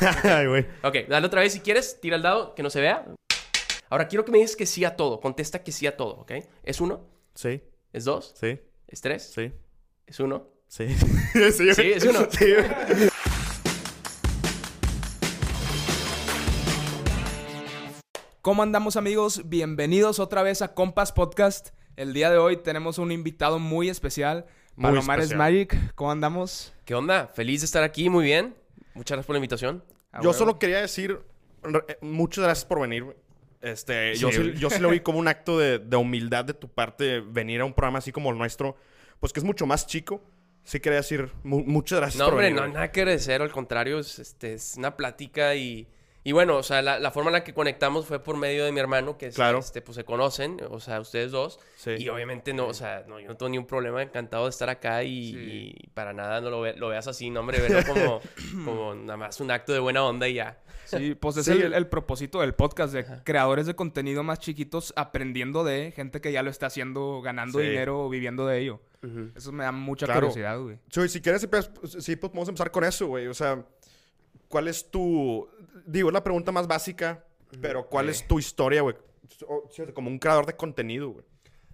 Ay, güey. Ok, dale otra vez si quieres, tira el dado, que no se vea. Ahora quiero que me digas que sí a todo. Contesta que sí a todo, ¿ok? ¿Es uno? Sí, ¿Es dos? sí, ¿Es tres? sí, ¿Es uno? sí. sí, Sí, es uno. Sí. ¿Cómo andamos amigos? Bienvenidos otra vez a Compas Podcast. El día de hoy tenemos un invitado muy especial, Muy Palomares especial. Magic. ¿Cómo andamos? ¿Qué onda? Feliz de estar aquí, muy bien. Muchas gracias por la invitación. A Yo huevo. solo quería decir eh, muchas gracias por venir. Este, yo, Sí, yo sí lo vi como un acto de, de humildad de tu parte venir a un programa así como el nuestro, pues que es mucho más chico. Sí quería decir mu- muchas gracias No, por hombre, venir. no, nada que agradecer, al contrario, es, este, es una plática y, y bueno, o sea, la, la forma en la que conectamos fue por medio de mi hermano, que es, Claro. este, pues se conocen, o sea, ustedes dos, Sí. y obviamente no, o sea, no, yo no tengo ni un problema, encantado de estar acá y, Sí. y para nada no lo, ve- lo veas así, no, hombre, verlo como, como nada más un acto de buena onda y ya. Sí, pues es Sí. el, el propósito del podcast, de creadores de contenido más chiquitos aprendiendo de gente que ya lo está haciendo, ganando Sí. dinero o viviendo de ello. Eso me da mucha Claro. curiosidad, güey. Sí, si quieres, sí, pues, sí, pues, podemos empezar con eso, güey. O sea, ¿cuál es tu... Digo, es la pregunta más básica, pero ¿cuál es tu historia, güey? Como un creador de contenido, güey.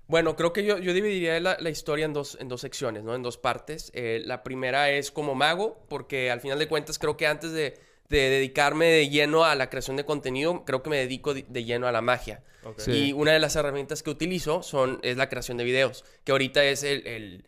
Bueno, creo que yo, yo dividiría la, la historia en dos, en dos secciones, ¿no? En dos partes. Eh, la primera es como mago, porque al final de cuentas creo que antes de, de dedicarme de lleno a la creación de contenido, creo que me dedico de, de lleno a la magia. Sí. Y una de las herramientas que utilizo son, es la creación de videos, que ahorita es el, el-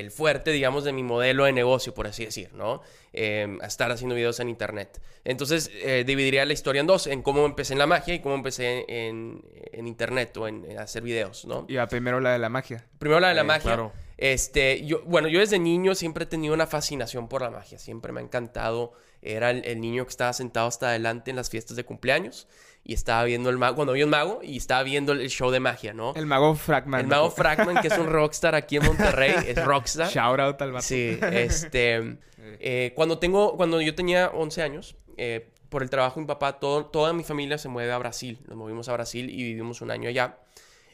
el fuerte, digamos, de mi modelo de negocio, por así decir, ¿no? Eh, a estar haciendo videos en internet. Entonces, eh, dividiría la historia en dos, en cómo empecé en la magia y cómo empecé en, en internet o en, en hacer videos, ¿no? Y a primero la de la magia. Primero la de la Eh, magia. claro. Este, yo, bueno, yo desde niño siempre he tenido una fascinación por la magia. Siempre me ha encantado. Era el, el niño que estaba sentado hasta adelante en las fiestas de cumpleaños y estaba viendo el mago, cuando había un mago y estaba viendo el show de magia, ¿no? El mago Fragman. El mago Fragman, que es un rockstar aquí en Monterrey, es rockstar. Shout out al vato. Sí, este. eh, cuando, tengo, cuando yo tenía 11 años, eh, por el trabajo de mi papá, todo, toda mi familia se mueve a Brasil. Nos movimos a Brasil y vivimos un año allá.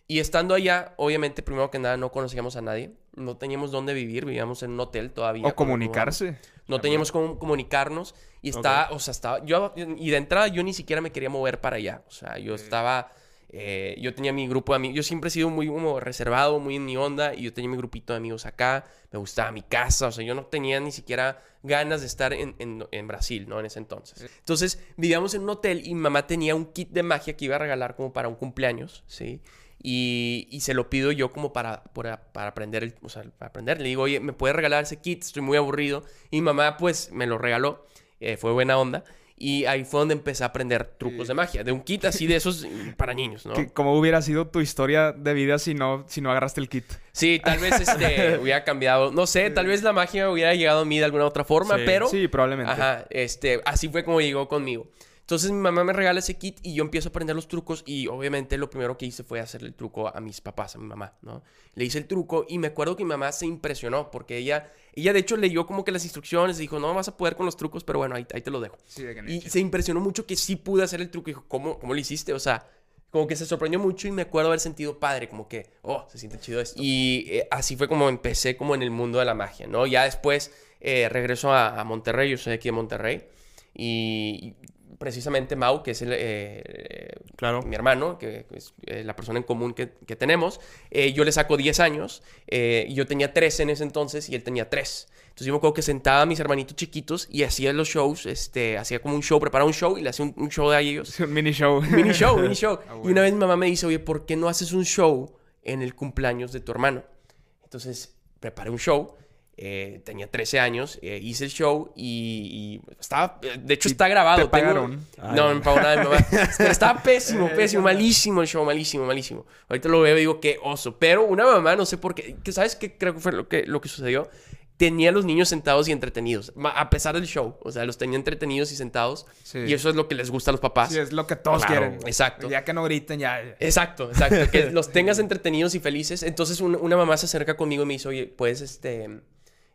Y estando allá, obviamente, primero que nada, no conocíamos a nadie. No teníamos dónde vivir, vivíamos en un hotel todavía. O comunicarse. no teníamos cómo comunicarnos y estaba, o sea, estaba, yo, y de entrada yo ni siquiera me quería mover para allá, o sea, yo estaba, eh, yo tenía mi grupo de amigos, yo siempre he sido muy como reservado, muy en mi onda, y yo tenía mi grupito de amigos acá, me gustaba mi casa, o sea, yo no tenía ni siquiera ganas de estar en, en- en Brasil, ¿no? En ese entonces. Entonces, vivíamos en un hotel y mi mamá tenía un kit de magia que iba a regalar como para un cumpleaños, ¿sí? Y, y se lo pido yo como para, para, para aprender, el- o sea, para aprender. Le digo, oye, ¿me puedes regalar ese kit? Estoy muy aburrido. Y mamá, pues, me lo regaló. eh, fue buena onda. Y ahí fue donde empecé a aprender trucos de magia. De un kit así de esos para niños, ¿no? ¿Cómo hubiera sido tu historia de vida si no, si no agarraste el kit? Sí, tal vez este, hubiera cambiado. No sé, tal vez la magia hubiera llegado a mí de alguna otra forma, Sí. pero... Sí, probablemente. Ajá, este, así fue como llegó conmigo. Entonces mi mamá me regala ese kit y yo empiezo a aprender los trucos y obviamente lo primero que hice fue hacerle el truco a mis papás, a mi mamá, ¿no? Le hice el truco y me acuerdo que mi mamá se impresionó porque ella, ella de hecho leyó como que las instrucciones dijo, no vas a poder con los trucos, pero bueno, ahí, ahí te lo dejo. Sí, de Y se impresionó mucho que sí pude hacer el truco y dijo, ¿cómo, cómo lo hiciste? O sea, como que se sorprendió mucho y me acuerdo haber sentido padre, como que, oh, se siente chido esto. Y eh, así fue como empecé como en el mundo de la magia, ¿no? Ya después eh, regreso a, a Monterrey, yo soy aquí de Monterrey y precisamente Mau, que es el, eh, Claro. mi hermano, que es eh, la persona en común que, que tenemos, eh, yo le saco 10 años, eh, y yo tenía 13 en ese entonces y él tenía 3. Entonces yo me acuerdo que sentaba a mis hermanitos chiquitos y hacía los shows, este, hacía como un show, preparaba un show y le hacía un, un show a ellos. Un mini show. Mini show, mini show. Ah, Y una vez mi mamá me dice, oye, ¿por qué no haces un show en el cumpleaños de tu hermano? Entonces preparé un show. Eh, tenía 13 años, eh, hice el show y, y estaba, eh, de hecho ¿Y está grabado. te tengo- pagaron? no, no me pagó nada mi mamá. Pero estaba pésimo, pésimo, malísimo el show, malísimo, malísimo. Ahorita lo veo y digo, qué oso. Pero una mamá, no sé por qué, que ¿sabes qué creo que fue lo que, lo que sucedió? Tenía a los niños sentados y entretenidos, a pesar del show. O sea, los tenía entretenidos y sentados. Sí. Y eso es lo que les gusta a los papás. Sí, es lo que todos Claro, quieren. Exacto. Ya que no griten, ya. ya. Exacto, exacto. Que los tengas entretenidos y felices. Entonces un- una mamá se acerca conmigo y me dice, oye, ¿puedes este,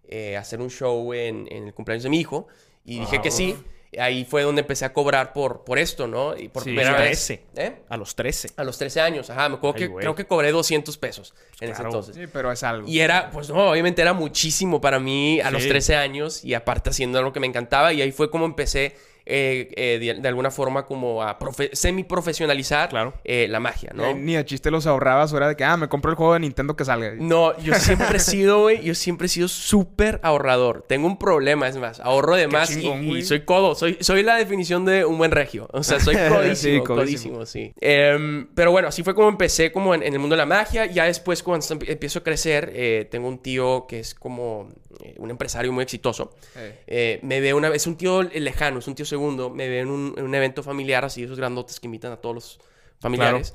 eh, hacer un show en, en el cumpleaños de mi hijo? Y dije que sí. Ahí fue donde empecé a cobrar por, por esto, ¿no? Y por Sí, primera sí. vez. 13. ¿Eh? A los 13. A los 13 años. Ajá, me acuerdo Ay, que güey. creo que cobré 200 pesos en ese entonces. Sí, pero es algo. Y era, pues no, obviamente era muchísimo para mí a los Sí. 13 años y aparte haciendo lo que me encantaba y ahí fue como empecé eh, eh, de, de alguna forma como a profe- semi-profesionalizar Claro. eh, la magia, ¿no? Eh, Ni de chiste los ahorrabas, o era de que, ah, me compro el juego de Nintendo que salga. No, yo siempre he sido, güey, yo siempre he sido súper ahorrador. Tengo un problema, es más, ahorro de más y- chingón, y, güey. soy codo. Soy, soy la definición de un buen regio. O sea, soy codísimo, Sí, codísimo. codísimo. sí. Em, pero bueno, así fue como empecé como en, en el mundo de la magia. Ya después, cuando emp- empiezo a crecer, eh, tengo un tío que es como eh, un empresario muy exitoso. Eh, Eh, me ve una es un tío lejano, es un tío segundo, me ve en un, en un evento familiar así, esos grandotes que invitan a todos los familiares.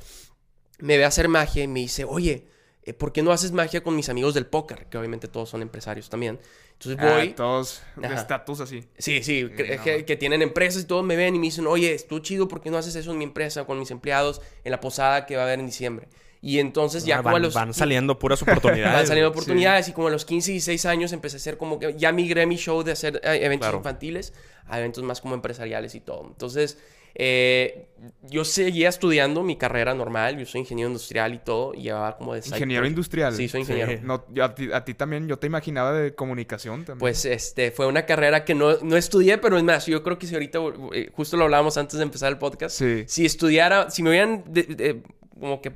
Me ve hacer magia y me dice, oye, ¿por qué no haces magia con mis amigos del póker? Que obviamente todos son empresarios también. Entonces ah, voy. todos de estatus así. Sí, sí, no. que, que tienen empresas y todos me ven y me dicen, oye, estuvo chido, ¿por qué no haces eso en mi empresa con mis empleados en la posada que va a haber en diciembre? Y entonces ya Ah, como van, a los... van saliendo puras oportunidades. Van saliendo oportunidades y como a los 15 y 16 años empecé a hacer como que ya migré mi show de hacer eh, eventos Claro. infantiles a eventos más como empresariales y todo. Entonces, eh, yo seguía estudiando mi carrera normal, yo soy ingeniero industrial y todo, y llevaba como de... Ingeniero industrial. Sí, soy ingeniero. Sí. No, yo a, ti, a ti también, yo te imaginaba de comunicación también. Pues este, fue una carrera que no, no estudié, pero es más, yo creo que si ahorita, eh, justo lo hablábamos antes de empezar el podcast, Sí. si estudiara, si me hubieran, de- de- como que,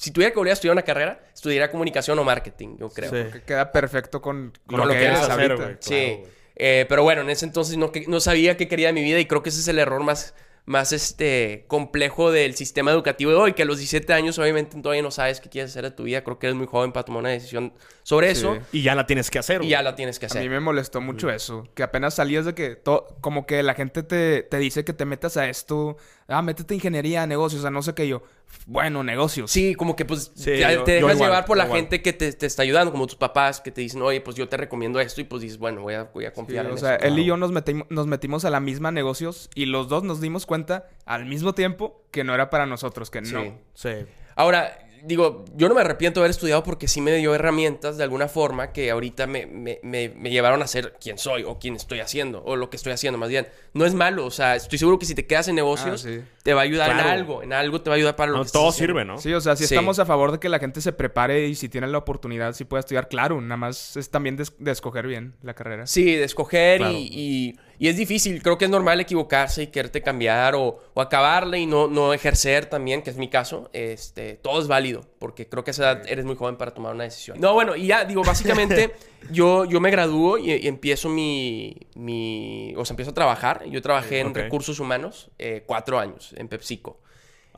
si tuviera que volver a estudiar una carrera, estudiaría comunicación o marketing, yo creo. Sí. Que queda perfecto con, Con lo, lo que, eres quieres hacer, ahorita. güey. Sí. Eh, pero bueno, en ese entonces no, que- no sabía qué quería de mi vida y creo que ese es el error más, más este, complejo del sistema educativo de hoy, que a los 17 años obviamente todavía no sabes qué quieres hacer de tu vida, creo que eres muy joven para tomar una decisión sobre Sí. eso Y ya la tienes que hacer, y ya la tienes que A mí hacer. me molestó mucho eso. Que apenas salías de que... como que la gente te, te dice que te metas a esto. Ah, métete a ingeniería, negocios, a no sé qué yo. Bueno, negocios. Sí, como que pues Sí, te, yo- te yo dejas igual, llevar por la igual. gente que te, te está ayudando, como tus papás que te dicen, oye, pues yo te recomiendo esto y pues dices, bueno, voy a, voy a Sí, confiar en o sea, eso. él y yo nos, metimos nos metimos a la misma negocios y los dos nos dimos cuenta al mismo tiempo que no era para nosotros, que Sí. no. Sí. Ahora, digo, yo no me arrepiento de haber estudiado porque sí me dio herramientas de alguna forma que ahorita me, me- me- me llevaron a ser quien soy o quien estoy haciendo, o lo que estoy haciendo más bien. No es malo, o sea, estoy seguro que si te quedas en negocios, Ah, sí. te va a ayudar Claro. en algo, en algo te va a ayudar para lo No, que todo haciendo. sirve, ¿no? Sí, o sea, si Sí. estamos a favor de que la gente se prepare y si tiene la oportunidad, sí puede estudiar, claro. Nada más es también de, de escoger bien la carrera. Sí, de escoger Claro. y, y- y es difícil. Creo que es normal equivocarse y quererte cambiar o, o acabarle y no, no ejercer también, que es mi caso. Este, todo es válido porque creo que a esa edad eres muy joven para tomar una decisión. No, bueno, y ya, digo, básicamente yo, yo me gradúo y, y empiezo mi, mi... O sea, empiezo a trabajar. Yo trabajé en recursos humanos eh, cuatro años en PepsiCo.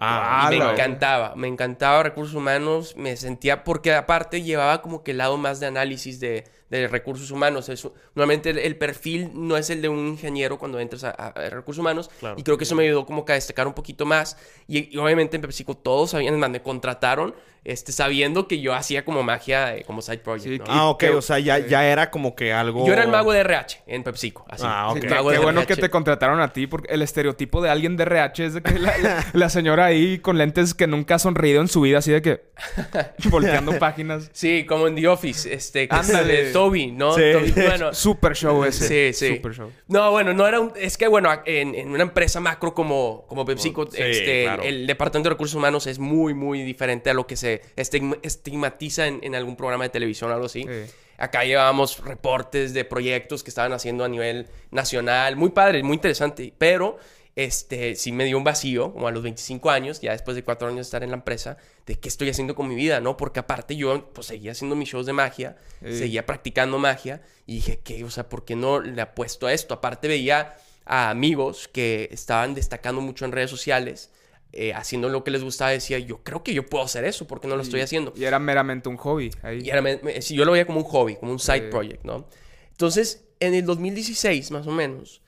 Ah, Y me la- encantaba, me encantaba recursos humanos, me sentía, porque aparte llevaba como que el lado más de análisis de, de recursos humanos. Eso, normalmente el, el perfil no es el de un ingeniero cuando entras a, a- a recursos humanos. Claro. Y creo que eso me ayudó como que a destacar un poquito más. Y, y obviamente en PepsiCo todos sabían, es más, me contrataron este, sabiendo que yo hacía como magia, eh, como side project. Sí, ¿no? Ah, ok. O sea, ya, ya era como que algo... Yo era el mago de RH en PepsiCo. Así. Ah, ok. Sí, qué mago qué de bueno que te contrataron a ti, porque el estereotipo de alguien de RH es de que la, la- la señora ahí con lentes que nunca ha sonreído en su vida, así de que volteando páginas. Sí, como en The Office, este, que Ándale. Toby, ¿no? Sí. Toby, bueno, Super show ese. Sí, sí. Super show. No, bueno, no era un... Es que, bueno, en, en una empresa macro como, como PepsiCo, Sí, este, claro. el departamento de recursos humanos es muy, muy diferente a lo que se estigma- estigmatiza en, en algún programa de televisión o algo así. Sí. Acá llevábamos reportes de proyectos que estaban haciendo a nivel nacional. Muy padre, muy interesante. Pero este, sí me dio un vacío, como a los 25 años, ya después de cuatro años de estar en la empresa, de qué estoy haciendo con mi vida, ¿no? Porque aparte yo, pues, seguía haciendo mis shows de magia, Sí. seguía practicando magia, y dije, ¿qué? O sea, ¿por qué no le apuesto a esto? Aparte veía a amigos que estaban destacando mucho en redes sociales, eh, haciendo lo que les gustaba, decía, yo creo que yo puedo hacer eso, ¿por qué no lo estoy haciendo? Y era meramente un hobby ahí. Y era, sí, yo lo veía como un hobby, como un side project, ¿no? Entonces, en el 2016, más o menos,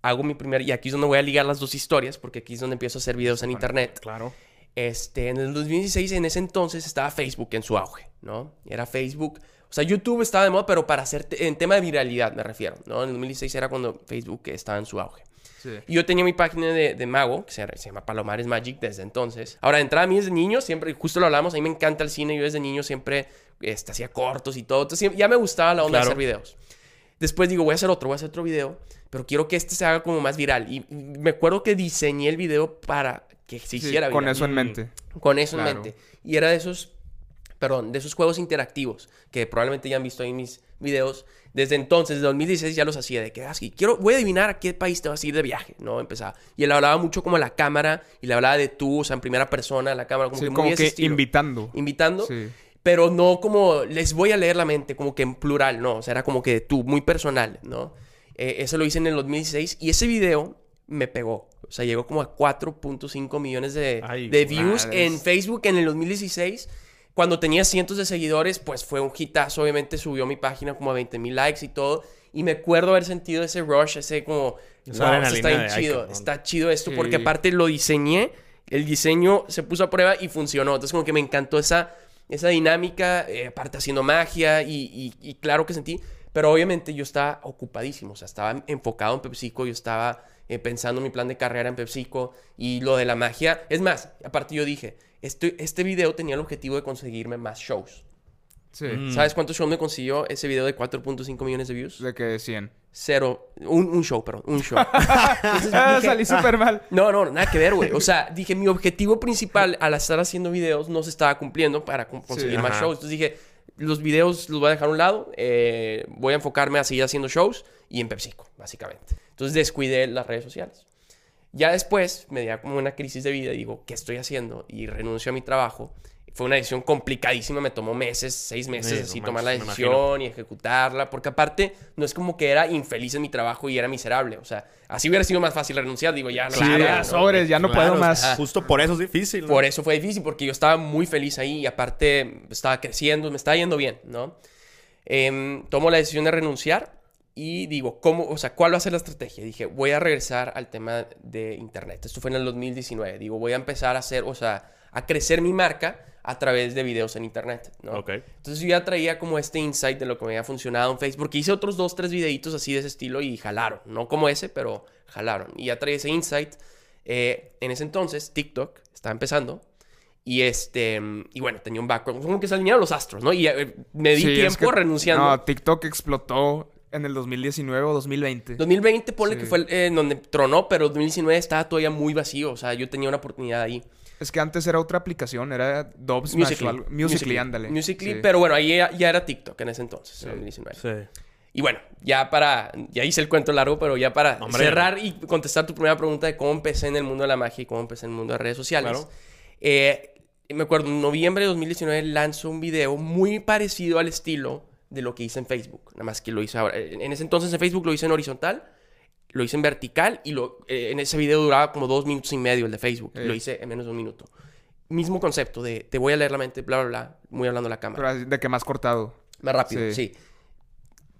hago mi primer... Y aquí es donde voy a ligar las dos historias, porque aquí es donde empiezo a hacer videos en internet. Claro. Este, en el 2016, en ese entonces, estaba Facebook en su auge, ¿no? Era Facebook... O sea, YouTube estaba de moda, pero para hacer... en tema de viralidad, me refiero, ¿no? En el 2016 era cuando Facebook estaba en su auge. Sí. Y yo tenía mi página de, de mago, que se, se llama Palomares Magic desde entonces. Ahora, de entrada a mí desde niño, siempre, justo lo hablamos, a mí me encanta el cine, yo desde niño siempre este, hacía cortos y todo. Entonces ya me gustaba la onda Claro. de hacer videos. Después digo, voy a hacer otro, voy a hacer otro video, pero quiero que este se haga como más viral. Y me acuerdo que diseñé el video para que se Sí, hiciera con viral. eso en mente. Con eso Claro. en mente. Y era de esos perdón, de esos juegos interactivos que probablemente ya han visto ahí en mis videos. Desde entonces, desde 2016 ya los hacía de que así, quiero, voy a adivinar a qué país te vas a ir de viaje, ¿no? Empezaba. Y él hablaba mucho como a la cámara y le hablaba de tú, o sea, en primera persona, la cámara, como Sí, que muy como ese que estilo. invitando. Invitando. Sí. Pero no como les voy a leer la mente, como que en plural, no. O sea, era como que tú, muy personal, ¿no? Eh, eso lo hice en el 2016 y ese video me pegó. O sea, llegó como a 4.5 millones de, Ay, de views madres. en Facebook en el 2016. Cuando tenía cientos de seguidores, pues fue un hitazo. Obviamente subió mi página como a 20 mil likes y todo. Y me acuerdo haber sentido ese rush, ese como... Esa "Wow, adrenalina está bien de, "Ay, chido, cabrón". está chido esto. Sí. Porque aparte lo diseñé, el diseño se puso a prueba y funcionó. Entonces como que me encantó esa, esa dinámica, eh, aparte haciendo magia y, y- y claro que sentí, pero obviamente yo estaba ocupadísimo, o sea, estaba enfocado en PepsiCo, yo estaba eh, pensando en mi plan de carrera en PepsiCo y lo de la magia. Es más, aparte yo dije, este, este video tenía el objetivo de conseguirme más shows. Sí. Mm. ¿Sabes cuántos shows me consiguió ese video de 4.5 millones de views? De que 100. Cero, un, un show, perdón, un show. Entonces Ah, dije, salí súper mal. no, no, nada que ver, güey. O sea, dije, mi objetivo principal al estar haciendo videos no se estaba cumpliendo para con- conseguir más ajá. shows. Entonces dije, los videos los voy a dejar a un lado, eh, voy a enfocarme a seguir haciendo shows y en PepsiCo, básicamente. Entonces descuidé las redes sociales. Ya después me dio como una crisis de vida y digo, ¿qué estoy haciendo? Y renuncio a mi trabajo. Fue una decisión complicadísima, me tomó meses, seis meses Sí, así no tomar la decisión y ejecutarla, porque aparte no es como que era infeliz en mi trabajo y era miserable, o sea, así hubiera sido más fácil renunciar, digo, ya no Sí, ya, ¿no? sobres, ya no Claro, puedo más. ajá. Justo por eso es difícil. ¿no? Por eso fue difícil, porque yo estaba muy feliz ahí y aparte estaba creciendo, me estaba yendo bien, ¿no? Em, tomo la decisión de renunciar y digo, ¿cómo? O sea, ¿cuál va a ser la estrategia? Dije, voy a regresar al tema de Internet. Esto fue en el 2019. Digo, voy a empezar a hacer, o sea, a crecer mi marca a través de videos en Internet, ¿no? Ok. Entonces yo ya traía como este insight de lo que me había funcionado en Facebook. Hice otros dos, tres videitos así de ese estilo y jalaron. No como ese, pero jalaron. Y ya traía ese insight. Eh, en ese entonces, TikTok estaba empezando. Y este, y bueno, tenía un background. Como que se alinearon los astros, ¿no? Y eh, me di Sí, es tiempo que- renunciando. No, TikTok explotó en el 2019 o 2020. 2020, ponle Sí. que fue el, eh, en donde tronó, pero 2019 estaba todavía muy vacío. O sea, yo tenía una oportunidad ahí. Es que antes era otra aplicación, era Dubsmash Musical.ly. o algo. Musical.ly, ándale. Musical.ly, Sí. pero bueno, ahí ya, ya era TikTok en ese entonces, en 2019. Sí. Y bueno, ya para, ya hice el cuento largo, pero ya para Hombre. cerrar y contestar tu primera pregunta de cómo empecé en el mundo de la magia y cómo empecé en el mundo de redes sociales. Claro. Eh, me acuerdo, en noviembre de 2019 lanzo un video muy parecido al estilo de lo que hice en Facebook. Nada más que lo hice ahora. En ese entonces en Facebook lo hice en horizontal, lo hice en vertical y lo, eh, en ese video duraba como dos minutos y medio el de Facebook. Eh. Lo hice en menos de un minuto. Mismo concepto de te voy a leer la mente, bla, bla, bla, muy hablando a la cámara. Pero de que más cortado. Más rápido, sí. Sí.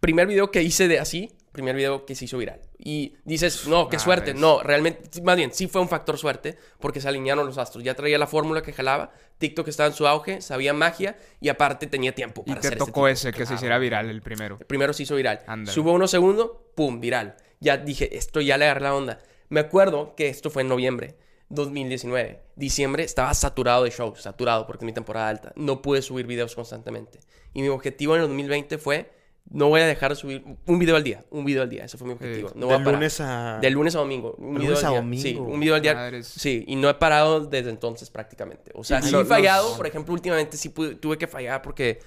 Primer video que hice de así, primer video que se hizo viral. Y dices, no, qué Ah, suerte. No, realmente, más bien, sí fue un factor suerte porque se alinearon los astros. Ya traía la fórmula que jalaba, TikTok estaba en su auge, sabía magia y aparte tenía tiempo Y para te hacer este tocó ese, que se hiciera viral el primero. El primero se hizo viral. Ándale. Subo unos segundos, pum, viral. Ya dije, esto ya le agarré la onda. Me acuerdo que esto fue en noviembre 2019. Diciembre estaba saturado de shows, saturado porque mi temporada alta. No pude subir videos constantemente. Y mi objetivo en el 2020 fue, no voy a dejar de subir un video al día, un video al día. Ese fue mi objetivo. No voy de a parar. lunes a... De lunes a domingo. Un De video lunes al a día. domingo. Sí, un video al día. Madres. Sí, y no he parado desde entonces prácticamente. O sea, sí he fallado. los- Por ejemplo, últimamente sí pude- tuve que fallar porque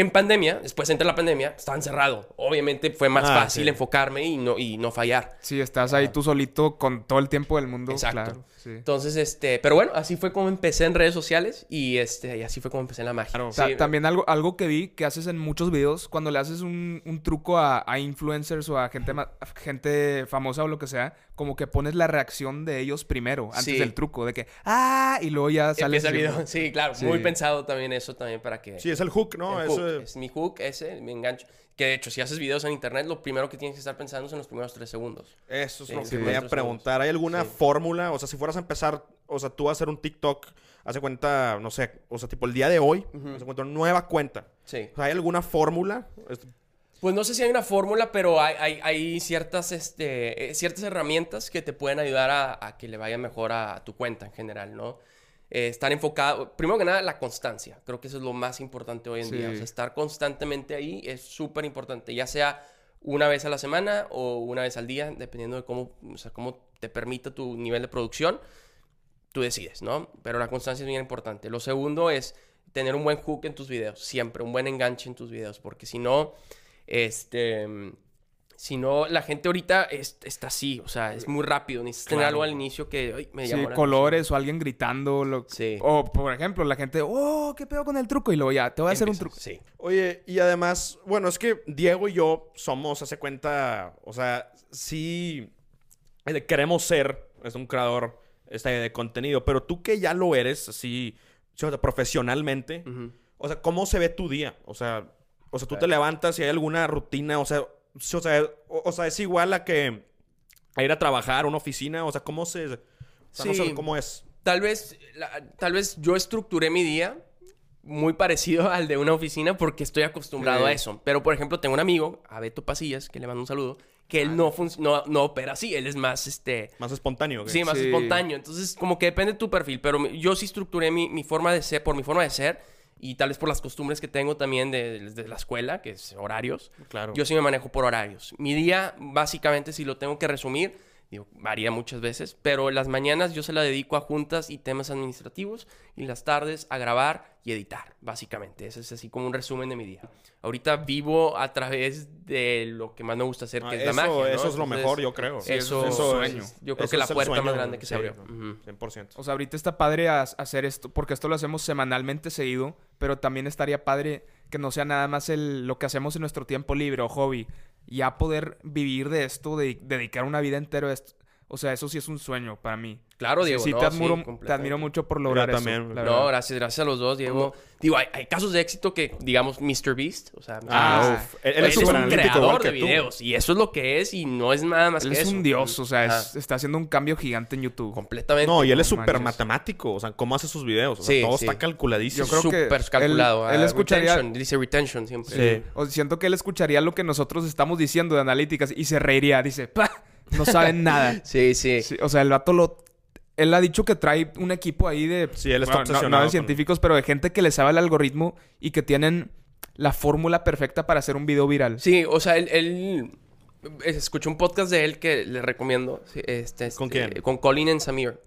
en pandemia, después entra la pandemia, estaba encerrado. Obviamente fue más Ah, fácil sí. enfocarme y no, y no fallar. Sí, estás ahí tú solito con todo el tiempo del mundo. Exacto. Claro, sí. Entonces, este, pero bueno, así fue como empecé en redes sociales y este, y así fue como empecé en la magia. Claro. Sí, Ta- también algo, algo que vi que haces en muchos videos, cuando le haces un, un truco a, a influencers o a gente, gente famosa o lo que sea, como que pones la reacción de ellos primero, antes Sí. del truco, de que, ah, y luego ya sale Empieza el video. Sí, claro, Sí. muy pensado también eso también para que... Sí, es el hook, ¿no? el Eso- es mi hook, ese, mi engancho. Que de hecho, si haces videos en internet, lo primero que tienes que estar pensando es en los primeros tres segundos. Eso es Sí, lo que voy a preguntar. ¿Hay alguna Sí. fórmula? O sea, si fueras a empezar, o sea, tú vas a hacer un TikTok, hace cuenta, no sé, o sea, tipo el día de hoy, Ujú. hace cuenta, nueva cuenta. Sí. O sea, ¿Hay alguna fórmula? Es- Pues no sé si hay una fórmula, pero hay, hay, hay ciertas, este, eh, ciertas herramientas que te pueden ayudar a, a que le vaya mejor a, a tu cuenta en general, ¿no? Eh, estar enfocado, primero que nada, la constancia. Creo que eso es lo más importante hoy en Sí. día. O sea, estar constantemente ahí es súper importante, ya sea una vez a la semana o una vez al día, dependiendo de cómo, o sea, cómo te permita tu nivel de producción, tú decides, ¿no? Pero la constancia es bien importante. Lo segundo es tener un buen hook en tus videos, siempre, un buen enganche en tus videos, porque si no, este, si no, la gente ahorita es- está así, o sea, es muy rápido, necesitas tener Claro. algo al inicio que ay, me Sí, llamó colores o alguien gritando. lo- Sí. O, por ejemplo, la gente, oh, ¿qué pedo con el truco? Y luego ya, te voy a hacer un truco. Sí. Oye, y además, bueno, es que Diego y yo somos, hace cuenta, o sea, sí eh, queremos ser, es un creador este, de contenido, pero tú que ya lo eres, así, o sea, profesionalmente, o sea, ¿cómo se ve tu día? O sea, o sea, tú te levantas y hay alguna rutina, o sea, o sea, o, o sea, es igual a que a ir a trabajar a una oficina, o sea, ¿cómo se, o sea, no Sí. sé cómo es? Tal vez, la- tal vez yo estructuré mi día muy parecido al de una oficina porque estoy acostumbrado Sí. a eso. Pero, por ejemplo, tengo un amigo, a Beto Pasillas, que le mando un saludo, que él no, func- no, no opera así. Él es más, este... Más espontáneo. ¿qué? Sí, más Sí. espontáneo. Entonces, como que depende de tu perfil. Pero yo sí estructuré mi, mi forma de ser, por mi forma de ser. Y tal vez por las costumbres que tengo también de, de la escuela, que es horarios. Claro. Yo sí me manejo por horarios. Mi día, básicamente, si lo tengo que resumir, digo, varía muchas veces, pero las mañanas yo se la dedico a juntas y temas administrativos y las tardes a grabar y editar, básicamente. Ese es así como un resumen de mi día. Ahorita vivo a través de lo que más me gusta hacer, que Ah, es eso, la magia. ¿no? eso es lo Entonces, mejor, yo creo. Eso, eso es el sueño. Yo creo Eso que la puerta más grande que se abrió. no, Ujú. 100%. O sea, ahorita está padre hacer esto, porque esto lo hacemos semanalmente seguido, pero también estaría padre que no sea nada más el, lo que hacemos en nuestro tiempo libre o hobby. Ya poder vivir de esto, de dedicar una vida entera a esto. O sea, eso sí es un sueño para mí. Claro, Diego. sí, no, te, admiro, te admiro mucho por lograr Yo eso. también. la No, gracias, gracias a los dos, Diego. Digo, hay, hay casos de éxito que, digamos, Mr. Beast, o sea, Ah, uf. Él, él es es súper un creador de tú. videos y eso es lo que es y no es nada más Él que es eso. un dios, o sea, es- está haciendo un cambio gigante en YouTube. completamente. No, y él es súper matemático. O sea, cómo hace sus videos. O sea, Sí, todo sí. está calculadísimo. Yo creo que súper él- calculado. él Ah, escucharía- retention, dice retention siempre. Sí. O siento que él escucharía lo que nosotros estamos diciendo de analíticas y se reiría. Dice, ¡pah! No saben nada. Sí, sí. Sí, o sea, el vato lo... Él ha dicho que trae un equipo ahí de... Sí, él está bueno, no- de con- científicos, pero de gente que le sabe el algoritmo y que tienen la fórmula perfecta para hacer un video viral. Sí, o sea, él, él- escuché un podcast de él que le recomiendo. sí, Este, ¿Con este, quién? Con Colin and Samir. ¿Lo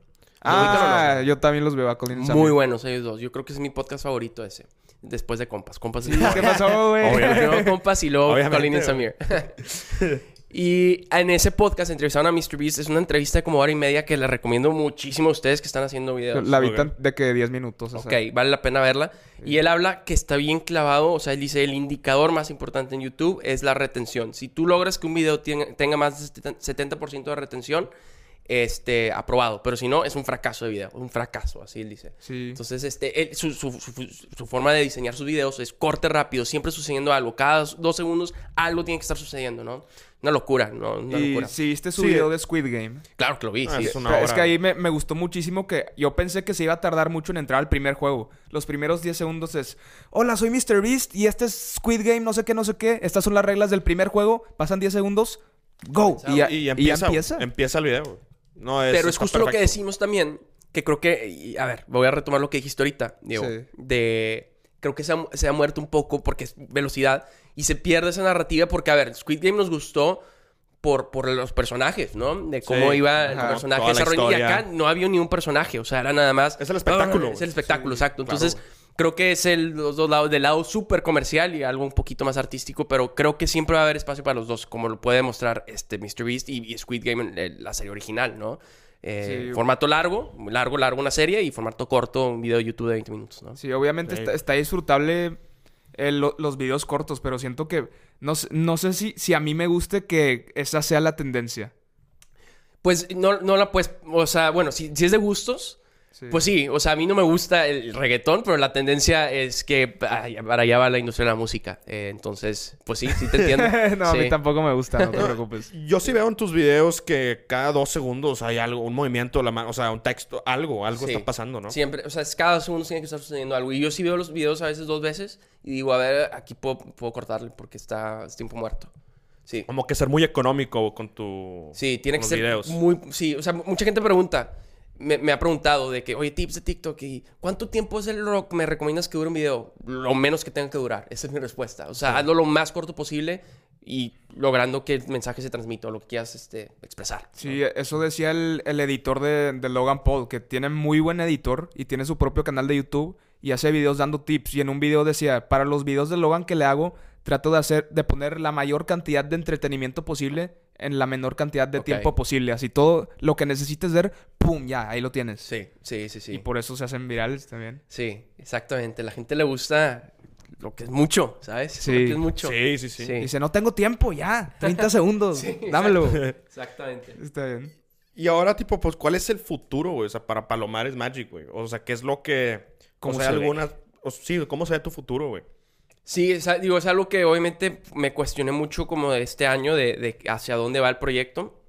Ah, yo también los veo a Colin? Samir. Muy buenos ellos dos. Yo creo que es mi podcast favorito ese. Después de Compas. Compas Sí, ¿Qué pasó, güey? Primero Compas y luego Obviamente, Colin and Samir. y en ese podcast entrevistaron a Mr. Beast. Es una entrevista de como hora y media que les recomiendo muchísimo a ustedes que están haciendo videos. La vi de que 10 minutos. o sea. Ok, vale la pena verla. Y él habla que está bien clavado, o sea, él dice, el indicador más importante en YouTube es la retención. Si tú logras que un video tenga, tenga más de 70% de retención, este, aprobado. Pero si no, es un fracaso de video, un fracaso, así él dice. Sí. Entonces, este, él- su, su- su- su forma de diseñar sus videos es corte rápido, siempre sucediendo algo. Cada dos segundos algo tiene que estar sucediendo, ¿no? Una locura, ¿no? Una y locura. si viste su Sí. video de Squid Game. Claro que lo vi, Ah, sí. es una hora. Es que ahí me, me gustó muchísimo que yo pensé que se iba a tardar mucho en entrar al primer juego. Los primeros 10 segundos es, hola, soy Mr. Beast y este es Squid Game, no sé qué, no sé qué. Estas son las reglas del primer juego. Pasan 10 segundos, go. Y ya, Y, y ya empieza, empieza. empieza el video. Güey. No, es, Pero es justo lo que decimos también, que creo que, y, a ver, voy a retomar lo que dijiste ahorita, Diego, Sí. de, creo que se ha, se ha muerto un poco porque es velocidad y se pierde esa narrativa porque, a ver, Squid Game nos gustó por, por los personajes, ¿no? De cómo Sí, iba el personaje desarrollando. Y acá no había ni un personaje, o sea, era nada más... Es el espectáculo, Ah, es el espectáculo, Sí, exacto. Entonces. Creo que es el, los dos lados, del lado súper comercial y algo un poquito más artístico, pero creo que siempre va a haber espacio para los dos, como lo puede demostrar este Mr. Beast y, y Squid Game, la serie original, ¿no? Eh, Sí. Formato largo, largo, largo una serie y formato corto, un video de YouTube de 20 minutos, ¿no? Sí, obviamente Sí. está, está disfrutable lo- los videos cortos, pero siento que no, sé- no sé si, si a mí me guste que esa sea la tendencia. Pues no, no la puedes, o sea, bueno, si, si es de gustos, Sí. pues sí, o sea, a mí no me gusta el reggaetón, pero la tendencia es que ya- para allá va la industria de la música. Eh, entonces, pues sí, sí te entiendo. no, a mí tampoco me gusta, no te preocupes. Yo sí veo en tus videos que cada dos segundos hay algo, un movimiento la mano, o sea, un texto, algo, algo Sí. está pasando, ¿no? Siempre, o sea, es cada segundo tiene que estar sucediendo algo. Y yo sí veo los videos a veces dos veces y digo, a ver, aquí puedo, puedo cortarle porque está es tiempo muerto. Sí. Como que ser muy económico con tu. Sí, tiene con que los ser videos. muy... Sí, o sea, mucha gente pregunta, me, me ha preguntado de que, oye, tips de TikTok y ¿cuánto tiempo es el que me recomiendas que dure un video? Lo menos que tenga que durar. Esa es mi respuesta. O sea, hazlo lo más corto posible y logrando que el mensaje se transmita o lo que quieras este, expresar. Sí, eso decía el, el editor de, de Logan Paul, que tiene muy buen editor y tiene su propio canal de YouTube y hace videos dando tips. Y en un video decía, para los videos de Logan que le hago, trato de hacer, de poner la mayor cantidad de entretenimiento posible en la menor cantidad de tiempo posible. Así todo lo que necesites ver, ¡pum! Ya, ahí lo tienes. Sí, sí, sí, sí. Y por eso se hacen virales también. Sí, exactamente. La gente le gusta lo que es mucho, ¿sabes? Sí. Lo que es mucho. Sí, sí, sí. Sí. Dice, no tengo tiempo, ya. 30 segundos. Sí, Dámelo. Exactamente. Está bien. Y ahora, tipo, pues, ¿cuál es el futuro, güey? O sea, para Palomares Magic, güey. O sea, ¿qué es lo que... ¿Cómo o sea, se ve? algunas... o- sí, ¿cómo se ve tu futuro, güey? Sí, es, digo, es algo que obviamente me cuestioné mucho como de este año, de, hacia dónde va el proyecto.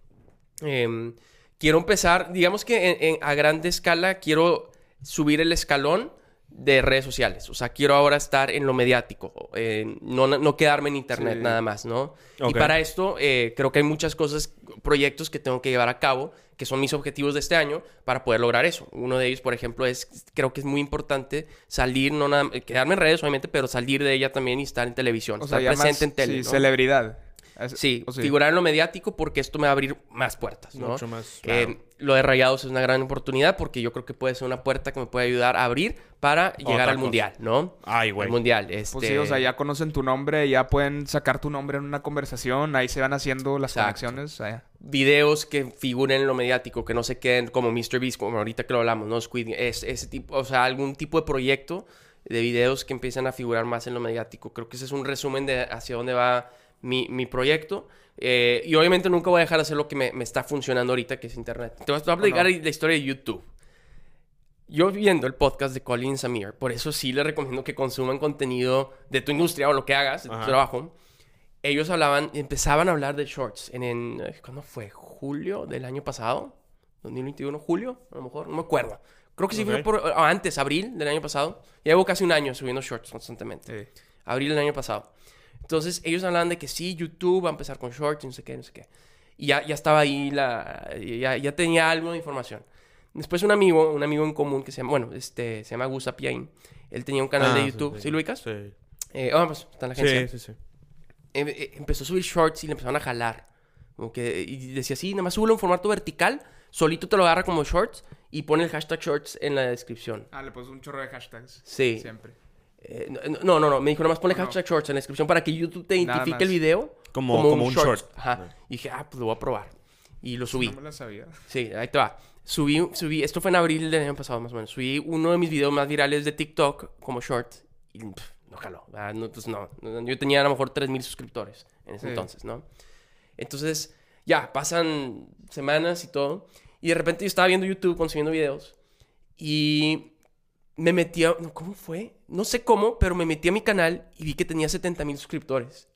Em, quiero empezar, digamos que a grande escala quiero subir el escalón de redes sociales. O sea, quiero ahora estar en lo mediático, eh, no, no quedarme en internet Sí. nada más, ¿no? Y para esto eh, creo que hay muchas cosas, proyectos que tengo que llevar a cabo, que son mis objetivos de este año para poder lograr eso. Uno de ellos, por ejemplo, es, creo que es muy importante salir, no nada, quedarme en redes obviamente, pero salir de ella también y estar en televisión, O estar presente más, en tele. sí, ¿no? celebridad. Es- Sí, o sea, figurar en lo mediático porque esto me va a abrir más puertas, ¿no? Mucho más, Eh, claro. lo de Rayados es una gran oportunidad porque yo creo que puede ser una puerta que me puede ayudar a abrir para llegar Otra al cosa. mundial, ¿no? Ay, güey. Al mundial, este... Pues sí, o sea, ya conocen tu nombre, ya pueden sacar tu nombre en una conversación, ahí se van haciendo las Exacto. conexiones. sea, videos que figuren en lo mediático, que no se queden como MrBeast, como ahorita que lo hablamos, ¿no? Squid, es, ese tipo, o sea, algún tipo de proyecto de videos que empiecen a figurar más en lo mediático. Creo que ese es un resumen de hacia dónde va mi, mi proyecto. Eh, y obviamente nunca voy a dejar de hacer lo que me, me está funcionando ahorita, que es Internet. Te voy a platicar la historia de YouTube. Yo viendo el podcast de Colin Samir, por eso sí les recomiendo que consuman contenido de tu industria o lo que hagas, de tu Ajá. trabajo. Ellos hablaban, empezaban a hablar de shorts en, en eh, ¿cuándo fue? ¿Julio del año pasado? ¿2021? ¿Julio? A lo mejor, no me acuerdo. Creo que sí fue Ok. por, o antes, abril del año pasado. Llevo casi un año subiendo shorts constantemente. sí. Abril del año pasado. Entonces ellos hablaban de que sí, YouTube va a empezar con shorts y no sé qué, no sé qué. Y ya, ya estaba ahí, la, ya, ya tenía algo de información. Después un amigo, un amigo en común que se llama, bueno, este, se llama Gus Apiain. Él tenía un canal Ah, de sí, YouTube. sí. ¿Sí, lo ubicas? Sí. Eh, ah, pues está en la agencia. Sí, sí, sí. Em- eh, empezó a subir shorts y le empezaron a jalar. Como que, y decía así, nada más súbelo en formato vertical, solito te lo agarra como shorts y pone el hashtag shorts en la descripción. Ah, le pones un chorro de hashtags. Sí. Siempre. Eh, no, no, no, me dijo nada más ponle hashtag shorts en la descripción para que YouTube te identifique el video Como- como un short. Ajá. Y dije, ah, pues lo voy a probar. Y lo subí. No me la sabía. Sí, ahí te va. Subí, subí, esto fue en abril del año pasado más o menos. Subí uno de mis videos más virales de TikTok como short y pff, no jaló. Ah, no, pues. No, Yo tenía a lo mejor 3000 suscriptores en ese Sí. entonces, ¿no? Entonces, ya, pasan semanas y todo. Y de repente yo estaba viendo YouTube, consumiendo videos. Y me metí a... ¿Cómo fue? No sé cómo, pero me metí a mi canal y vi que tenía 70 mil suscriptores.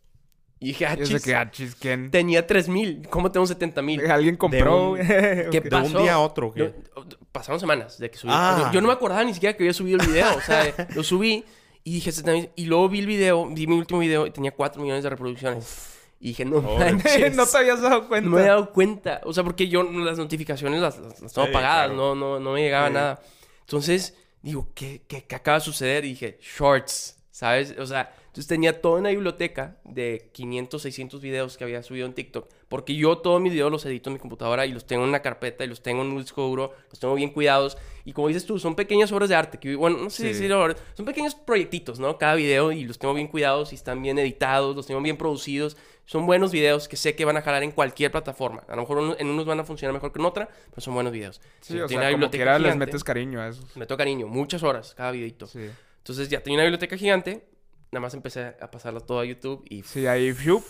Y dije, ah, chis, que, ah, chis, ¿quién? tenía 3 mil. ¿Cómo tengo 70 mil? Alguien compró. un-. ¿Qué Ok. De pasó? un día a otro, ¿qué? No, pasaron semanas de que subí. Ah. Yo, no me acordaba ni siquiera que había subido el video. O sea, lo subí y dije, "Este también-". y luego vi el video, vi mi último video y tenía 4 millones de reproducciones. Y dije, no manches. no te habías dado cuenta. No me he dado cuenta. O sea, porque yo las notificaciones las, las, las tengo Sí, apagadas, claro. no, no, no me llegaba Sí. nada. Entonces, digo, ¿qué, qué, qué acaba de suceder? Y dije, shorts, ¿sabes? O sea, entonces tenía toda una biblioteca de 500, 600 videos que había subido en TikTok. Porque yo todos mis videos los edito en mi computadora y los tengo en una carpeta y los tengo en un disco duro, los tengo bien cuidados. Y como dices tú, son pequeñas obras de arte. Que, bueno, no sé Sí. si obras, son pequeños proyectitos, ¿no? Cada video y los tengo bien cuidados y están bien editados, los tengo bien producidos. Son buenos videos que sé que van a jalar en cualquier plataforma. A lo mejor uno- en unos van a funcionar mejor que en otra, pero son buenos videos. Sí, Yo o sea, como quiera les gigante. metes cariño a esos. Me toca cariño, muchas horas cada videito. Sí. Entonces ya tenía una biblioteca gigante, nada más empecé a pasarla todo a YouTube y Sí, ahí, fiup,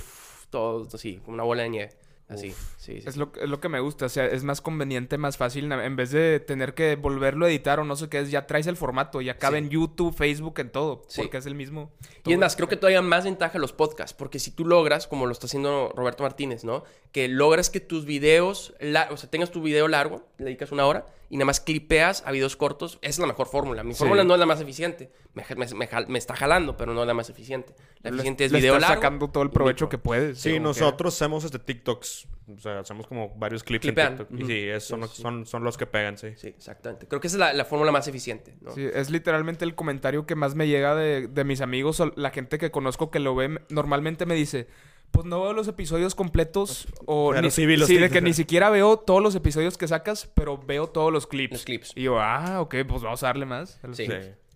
todo así, como una bola de nieve. Así, sí, sí. Es lo, es lo que me gusta, o sea, es más conveniente, más fácil, en vez de tener que volverlo a editar o no sé qué es, ya traes el formato, ya cabe Sí. en YouTube, Facebook, en todo, Sí. porque es el mismo. Y es más, creo que todavía más ventaja los podcasts, porque si tú logras, como lo está haciendo Roberto Martínez, ¿no? Que logras que tus videos, la- o sea, tengas tu video largo, le dedicas una hora, y nada más clipeas a videos cortos, esa es la mejor fórmula. Mi Sí. fórmula no es la más eficiente, me, ja- me- me jal- me está jalando, pero no es la más eficiente. La Le- eficiente es le video estás largo. sacando todo el provecho micro. que puedes. Sí, nosotros hacemos este TikToks. O sea, hacemos como varios clips Clipean. en TikTok. Y sí, es- son, Sí, son, son los que pegan, sí. Sí, exactamente. Creo que esa es la, la fórmula más eficiente, Sí, es literalmente el comentario que más me llega de, de mis amigos o la gente que conozco que lo ve. Normalmente me dice, pues no veo los episodios completos o Pero ni, sí vi los sí, de que ni siquiera veo todos los episodios que sacas, pero veo todos los clips. Los clips. Y yo, ah, ok, pues vamos a darle más. Sí.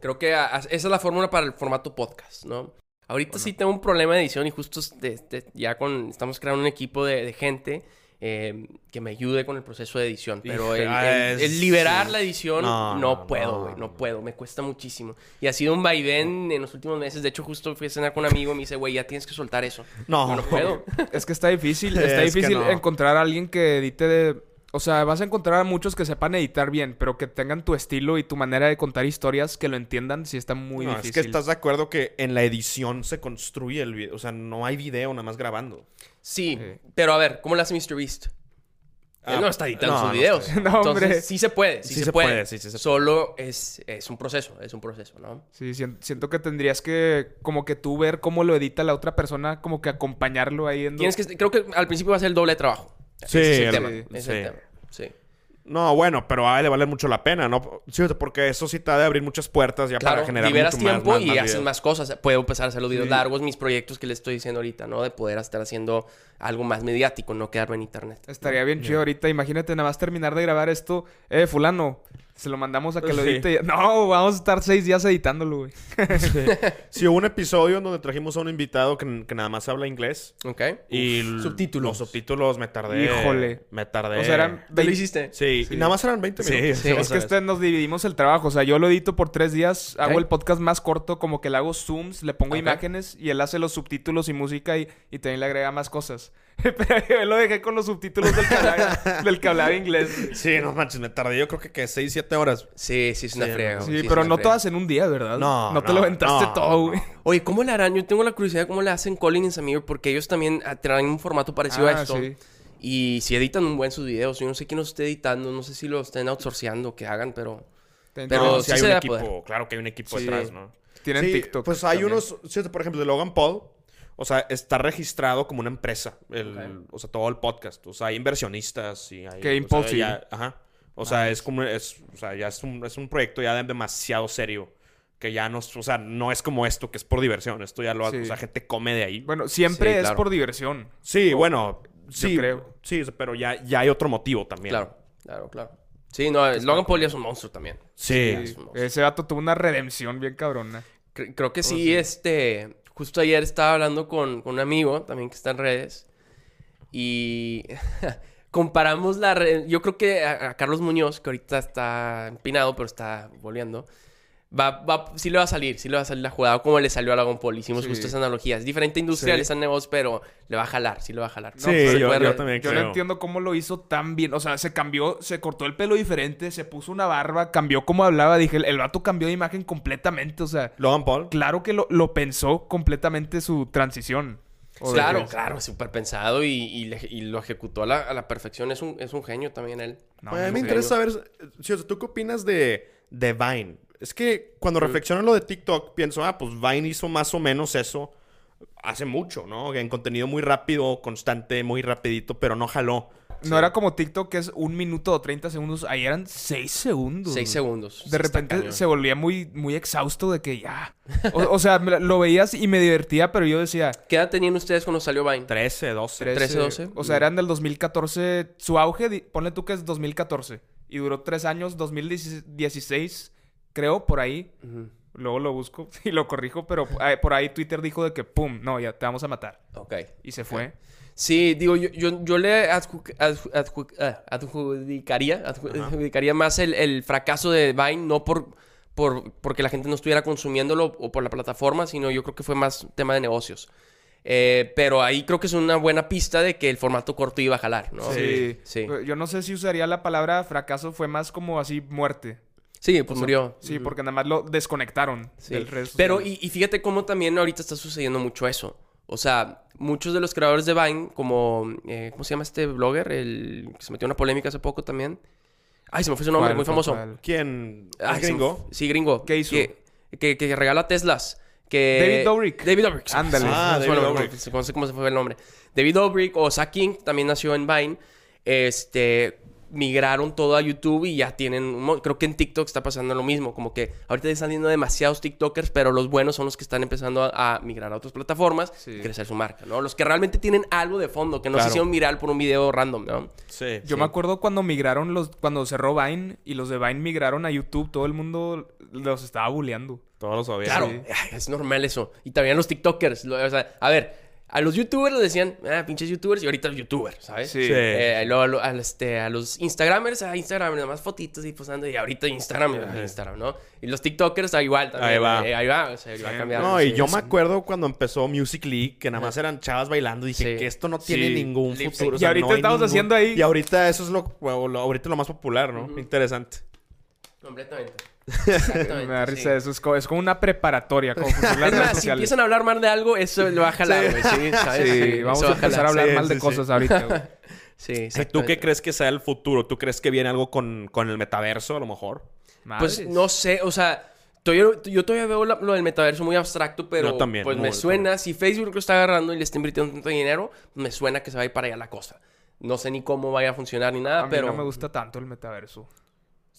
Creo que a- a- esa es la fórmula para el formato podcast, ¿no? Ahorita sí tengo un problema de edición y justo de- de- ya con, estamos creando un equipo de, de gente eh, que me ayude con el proceso de edición. Pero el, Ah, el- es- el liberar sí. la edición No, puedo, güey. No, no. puedo, me cuesta muchísimo. Y ha sido un vaivén en los últimos meses. De hecho, justo fui a cenar con un amigo y me dice, güey, ya tienes que soltar eso. No. No puedo. Es que está difícil, está Es difícil encontrar a alguien que edite de... O sea, vas a encontrar a muchos que sepan editar bien, pero que tengan tu estilo y tu manera de contar historias, que lo entiendan, sí está muy No, difícil. es que estás de acuerdo que en la edición se construye el video. O sea, no hay video nada más grabando. Sí, Sí. pero a ver, ¿cómo lo hace Mr. Beast? Ah, Él no está editando no, sus videos. No, hombre. Entonces, sí se puede, sí, Sí se, se puede. puede, sí, sí se puede. Solo es, es un proceso, es un proceso, ¿no? Sí, sien- siento que tendrías que, como que tú ver cómo lo edita la otra persona, como que acompañarlo ahí en... Tienes que, creo que al principio va a ser el doble de trabajo. Sí, Ese es el el- tema. sí, ese es sí. el tema. Sí. No, bueno, pero a él le vale mucho la pena, ¿no? Sí, porque eso sí te ha de abrir muchas puertas ya Claro, para generar liberas mucho más- tiempo más- y más haces más cosas. Puedo empezar a hacer los videos Sí. largos, mis proyectos que le estoy diciendo ahorita, ¿no? De poder estar haciendo algo más mediático, no quedarme en internet. Estaría bien chido ahorita. Imagínate nada más terminar de grabar esto. Eh, fulano, se lo mandamos a que lo Sí. edite. No, vamos a estar seis días editándolo, güey. Sí, hubo un episodio en donde trajimos a un invitado que, que nada más habla inglés. ¿Ok? Y subtítulos. Los subtítulos me tardé. Híjole. Me tardé. O sea, eran ¿Tú lo 20 hiciste? Sí, Sí. y nada más eran 20 Sí, minutos. sí. Es que este nos dividimos el trabajo. O sea, yo lo edito por tres días, hago el podcast más corto, como que le hago zooms, le pongo imágenes y él hace los subtítulos y música y, y también le agrega más cosas. Pero yo lo dejé con los subtítulos del que hablaba, del que hablaba inglés. Sí, no manches, me tardé yo creo que, que 6, 7 horas. Sí, sí, es una Sí, friega. Sí, es pero una no friega. todas en un día, ¿verdad? No, No te no, lo aventaste no, todo, güey. Oye, ¿cómo le harán? Yo tengo la curiosidad cómo le hacen Colin y Samir porque ellos también ah, traen un formato parecido Ah, a esto. sí. Y si editan un buen sus videos, yo no sé quién los esté editando, no sé si lo estén outsourceando, que hagan, pero... Pero No, sí sí hay se un debe equipo, poder. claro que hay un equipo Sí. detrás, ¿no? Tienen Sí, TikTok. Pues hay también. unos, sí, por ejemplo, de Logan Paul, o sea, está registrado como una empresa, el, o sea, todo el podcast, o sea, hay inversionistas y hay... O sea, ya- ajá. O sea, es como, es, o sea, ya es un, es un proyecto ya de- demasiado serio, que ya no, es- o sea, no es como esto, que es por diversión, esto ya lo hace, Sí. o sea, gente come de ahí. Bueno, siempre Sí, es claro. por diversión. Sí, bueno, sí, creo. sí, pero ya, ya hay otro motivo también. Claro, claro, claro. Sí, no, Logan Paul ya es un monstruo también. Sí. Sí. Ese vato tuvo una redención bien cabrona. Cre- creo Oh, que sí, este... Justo ayer estaba hablando con, un amigo también que está en redes y comparamos la red... Yo creo que a, a Carlos Muñoz, que ahorita está empinado, pero está volviendo, va, va, sí le va a salir, sí le va a salir la jugada como le salió a Logan Paul. Hicimos Sí. justo esa analogía. Es diferente industria, Sí. es en negocio, pero le va a jalar, sí le va a jalar. Sí, yo- puede yo también Yo creo. no entiendo cómo lo hizo tan bien. O sea, se cambió, se cortó el pelo diferente, se puso una barba, cambió cómo hablaba. Dije, el, el vato cambió de imagen completamente. O sea, Logan Paul. claro que lo, lo pensó completamente su transición. O Claro, claro, súper pensado y, y lo ejecutó a la, a la perfección. Es un, es un genio también él. No, Pues, a mí me interesa saber, si, o sea, ¿tú qué opinas de, de Vine? Es que cuando reflexiono en lo de TikTok, pienso, ah, pues Vine hizo más o menos eso hace mucho, ¿no? En contenido muy rápido, constante, muy rapidito, pero no jaló. No era como TikTok que es un minuto o 30 segundos. Ahí eran 6 segundos. Seis segundos. De repente se volvía muy, muy exhausto de que ya. O, o sea, lo veías y me divertía, pero yo decía. ¿Qué edad tenían ustedes cuando salió Vine? 13, 12. 13, 12. O sea, eran del 2014. Su auge, ponle tú que es 2014. Y duró tres años, 2016, creo, por ahí. Luego lo busco y lo corrijo, pero eh, por ahí Twitter dijo de que, pum, no, ya te vamos a matar. Ok. Y se fue. Sí, digo, yo, yo, yo le adju- adju- adju- ah, adjudicaría, adju- adjudicaría más el, el fracaso de Vine, no por, por porque la gente no estuviera consumiéndolo o por la plataforma, sino yo creo que fue más tema de negocios. Eh, pero ahí creo que es una buena pista de que el formato corto iba a jalar, ¿no? Sí. Sí. Yo no sé si usaría la palabra fracaso, fue más como así muerte. Sí, pues O sea, murió. Sí, porque nada más lo desconectaron Sí. del resto. Pero, y, y fíjate cómo también ahorita está sucediendo mucho eso. O sea, muchos de los creadores de Vine, como, eh, ¿cómo se llama este blogger? El que se metió en una polémica hace poco también. Ay, se me fue su nombre, ¿Cuál, muy famoso. cuál? ¿Quién? Ay, ¿Es se me gringo? Sí, gringo. ¿Qué hizo? Que, que, que regala Teslas. Que... David Dobrik. David Dobrik. Ándale. Sí, Ah, no David Dobrik. No sé cómo se fue el nombre. David Dobrik o Zach King también nació en Vine. Este... migraron todo a YouTube y ya tienen... Creo que en TikTok está pasando lo mismo. Como que ahorita están saliendo demasiados TikTokers, pero los buenos son los que están empezando a, a migrar a otras plataformas Sí. y crecer su marca, ¿no? Los que realmente tienen algo de fondo, que no se hicieron viral por un video random, ¿no? Sí. Yo me acuerdo cuando migraron los... Cuando cerró Vine y los de Vine migraron a YouTube, todo el mundo los estaba bulleando. Todos lo sabían. Claro, Sí. es normal eso. Y también los TikTokers. lo- o sea, a ver, a los YouTubers les decían, ah, pinches YouTubers, y ahorita los YouTubers, ¿sabes? Sí. Sí. Eh, luego a, lo- a, este, a los Instagramers, a Instagram, nada más fotitos y posando, y ahorita Instagram, Instagram, ¿no? Y los TikTokers, ah, igual también. Ahí va. eh, ahí va, o sea, va cambiando. No, y sí. yo me acuerdo cuando empezó Music League, que nada más eran chavas bailando. Dije Sí. que esto no tiene Sí. ningún Lip futuro. Y sea, ahorita no estamos haciendo ahí- Y ahorita eso es lo- ahorita lo más popular, ¿no? Interesante. Completamente. Me da sí. risa eso. Es como, es como una preparatoria, como Es más, si empiezan a hablar mal de algo, eso lo va a jalar, güey. Sí, ¿sabes? Sí, vamos a empezar a hablar Sí, mal de sí, sí. cosas ahorita, güey. Sí, ¿Y ¿Tú qué crees que sea el futuro? ¿Tú crees que viene algo con, con el metaverso, a lo mejor? Pues no sé, o sea, todavía- yo todavía veo lo del metaverso muy abstracto, pero también, pues muy, me suena, si Facebook lo está agarrando y le está invirtiendo tanto dinero, me suena que se va a ir para allá la cosa. No sé ni cómo vaya a funcionar ni nada, A mí pero... no me gusta tanto el metaverso.